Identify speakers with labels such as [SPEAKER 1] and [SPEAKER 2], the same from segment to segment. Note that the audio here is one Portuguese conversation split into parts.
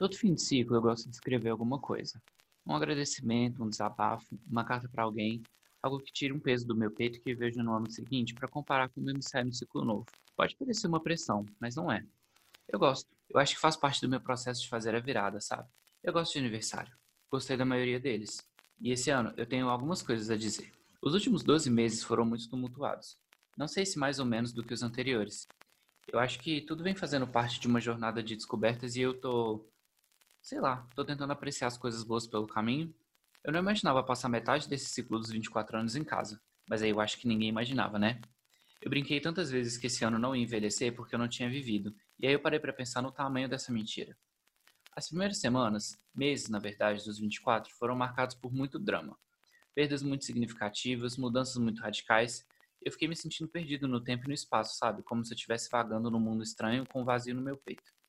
[SPEAKER 1] Todo fim de ciclo eu gosto de escrever alguma coisa. Um agradecimento, um desabafo, uma carta para alguém, algo que tire um peso do meu peito que vejo no ano seguinte para comparar com como eu me saio no ciclo novo. Pode parecer uma pressão, mas não é. Eu gosto. Eu acho que faz parte do meu processo de fazer a virada, sabe? Eu gosto de aniversário. Gostei da maioria deles. E esse ano eu tenho algumas coisas a dizer. Os últimos 12 meses foram muito tumultuados. Não sei se mais ou menos do que os anteriores. Eu acho que tudo vem fazendo parte de uma jornada de descobertas e eu tô sei lá, tô tentando apreciar as coisas boas pelo caminho. Eu não imaginava passar metade desse ciclo dos 24 anos em casa, mas aí eu acho que ninguém imaginava, né? Eu brinquei tantas vezes que esse ano não ia envelhecer porque eu não tinha vivido, e aí eu parei para pensar no tamanho dessa mentira. As primeiras semanas, meses na verdade, dos 24 foram marcados por muito drama. Perdas muito significativas, mudanças muito radicais. Eu fiquei me sentindo perdido no tempo e no espaço, sabe? Como se eu estivesse vagando num mundo estranho com um vazio no meu peito.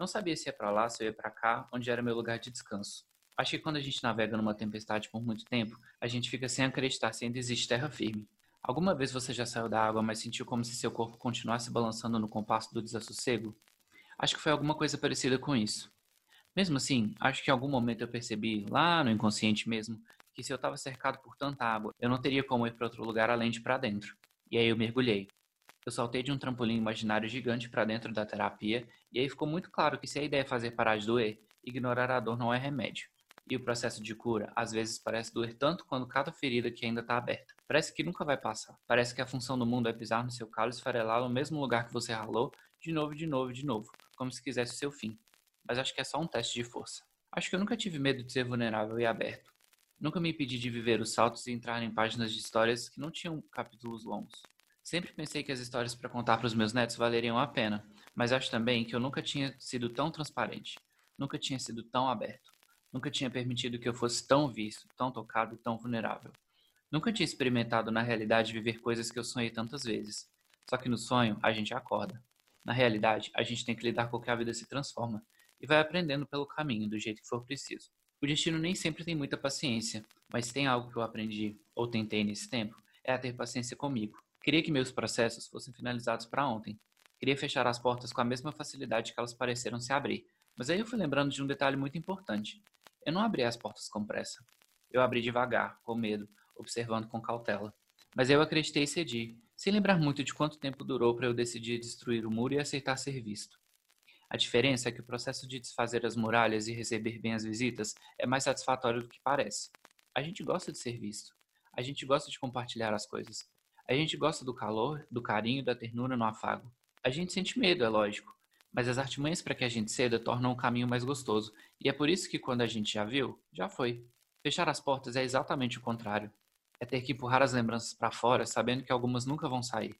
[SPEAKER 1] Não sabia se ia para lá, se ia para cá, onde era meu lugar de descanso. Acho que quando a gente navega numa tempestade por muito tempo, a gente fica sem acreditar se ainda existe terra firme. Alguma vez você já saiu da água, mas sentiu como se seu corpo continuasse balançando no compasso do desassossego? Acho que foi alguma coisa parecida com isso. Mesmo assim, acho que em algum momento eu percebi, lá no inconsciente mesmo, que se eu estava cercado por tanta água, eu não teria como ir para outro lugar além de para dentro. E aí eu mergulhei. Eu saltei de um trampolim imaginário gigante para dentro da terapia, e aí ficou muito claro que se a ideia é fazer parar de doer, ignorar a dor não é remédio. E o processo de cura, às vezes, parece doer tanto quanto cada ferida que ainda está aberta. Parece que nunca vai passar. Parece que a função do mundo é pisar no seu calo e esfarelá-lo no mesmo lugar que você ralou, de novo, de novo, de novo, como se quisesse o seu fim. Mas acho que é só um teste de força. Acho que eu nunca tive medo de ser vulnerável e aberto. Nunca me impedi de viver os saltos e entrar em páginas de histórias que não tinham capítulos longos. Sempre pensei que as histórias para contar para os meus netos valeriam a pena, mas acho também que eu nunca tinha sido tão transparente, nunca tinha sido tão aberto, nunca tinha permitido que eu fosse tão visto, tão tocado e tão vulnerável. Nunca tinha experimentado na realidade viver coisas que eu sonhei tantas vezes. Só que no sonho a gente acorda. Na realidade, a gente tem que lidar com o que a vida se transforma e vai aprendendo pelo caminho, do jeito que for preciso. O destino nem sempre tem muita paciência, mas tem algo que eu aprendi, ou tentei nesse tempo, é a ter paciência comigo. Queria que meus processos fossem finalizados para ontem. Queria fechar as portas com a mesma facilidade que elas pareceram se abrir. Mas aí eu fui lembrando de um detalhe muito importante. Eu não abri as portas com pressa. Eu abri devagar, com medo, observando com cautela. Mas eu acreditei e cedi, sem lembrar muito de quanto tempo durou para eu decidir destruir o muro e aceitar ser visto. A diferença é que o processo de desfazer as muralhas e receber bem as visitas é mais satisfatório do que parece. A gente gosta de ser visto. A gente gosta de compartilhar as coisas. A gente gosta do calor, do carinho, da ternura no afago. A gente sente medo, é lógico, mas as artimanhas para que a gente ceda tornam o caminho mais gostoso, e é por isso que quando a gente já viu, já foi. Fechar as portas é exatamente o contrário. É ter que empurrar as lembranças para fora, sabendo que algumas nunca vão sair.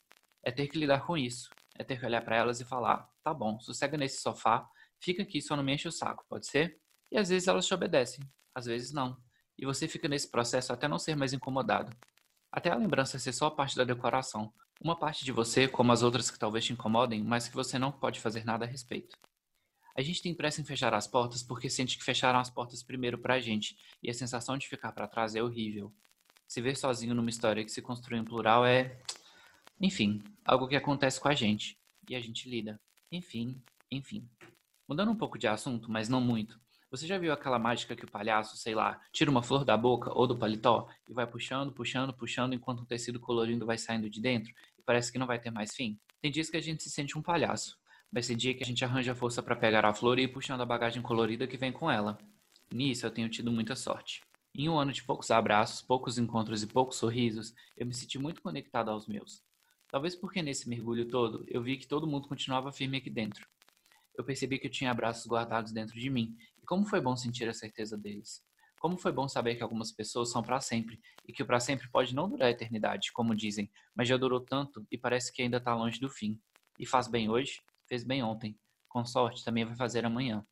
[SPEAKER 1] É ter que lidar com isso. É ter que olhar para elas e falar: tá bom, sossega nesse sofá, fica aqui, só não me enche o saco, pode ser? E às vezes elas te obedecem, às vezes não. E você fica nesse processo até não ser mais incomodado. Até a lembrança ser só parte da decoração. Uma parte de você, como as outras que talvez te incomodem, mas que você não pode fazer nada a respeito. A gente tem pressa em fechar as portas porque sente que fecharam as portas primeiro pra gente, e a sensação de ficar para trás é horrível. Se ver sozinho numa história que se construiu em plural é. Enfim, algo que acontece com a gente. E a gente lida. Enfim, enfim. Mudando um pouco de assunto, mas não muito. Você já viu aquela mágica que o palhaço, sei lá, tira uma flor da boca ou do paletó e vai puxando, puxando, puxando enquanto um tecido colorido vai saindo de dentro e parece que não vai ter mais fim? Tem dias que a gente se sente um palhaço, mas tem dia que a gente arranja força para pegar a flor e ir puxando a bagagem colorida que vem com ela. Nisso eu tenho tido muita sorte. Em um ano de poucos abraços, poucos encontros e poucos sorrisos, eu me senti muito conectado aos meus. Talvez porque nesse mergulho todo eu vi que todo mundo continuava firme aqui dentro. Eu percebi que eu tinha abraços guardados dentro de mim como foi bom sentir a certeza deles. Como foi bom saber que algumas pessoas são para sempre e que o para sempre pode não durar a eternidade, como dizem, mas já durou tanto e parece que ainda está longe do fim. E faz bem hoje, fez bem ontem. Com sorte, também vai fazer amanhã.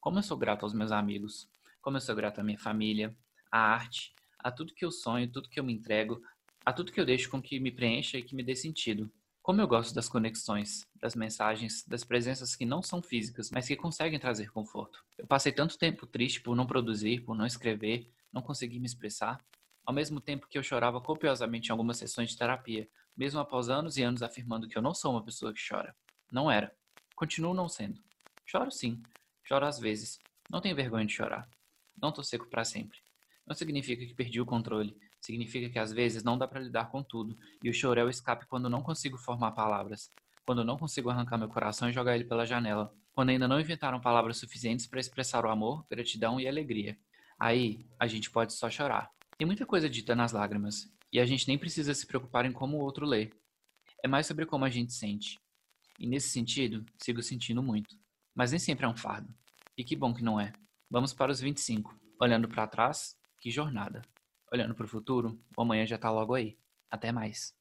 [SPEAKER 1] Como eu sou grato aos meus amigos, como eu sou grato à minha família, à arte, a tudo que eu sonho, tudo que eu me entrego, a tudo que eu deixo com que me preencha e que me dê sentido. Como eu gosto das conexões, das mensagens, das presenças que não são físicas, mas que conseguem trazer conforto. Eu passei tanto tempo triste por não produzir, por não escrever, não conseguir me expressar, ao mesmo tempo que eu chorava copiosamente em algumas sessões de terapia, mesmo após anos e anos afirmando que eu não sou uma pessoa que chora. Não era. Continuo não sendo. Choro sim. Choro às vezes. Não tenho vergonha de chorar. Não tô seco para sempre. Não significa que perdi o controle. Significa que às vezes não dá para lidar com tudo, e o choro é o escape quando não consigo formar palavras, quando não consigo arrancar meu coração e jogar ele pela janela, quando ainda não inventaram palavras suficientes para expressar o amor, gratidão e alegria. Aí, a gente pode só chorar. Tem muita coisa dita nas lágrimas, e a gente nem precisa se preocupar em como o outro lê. É mais sobre como a gente sente. E nesse sentido, sigo sentindo muito. Mas nem sempre é um fardo. E que bom que não é. Vamos para os 25. Olhando para trás, que jornada. Olhando para o futuro, o amanhã já está logo aí. Até mais.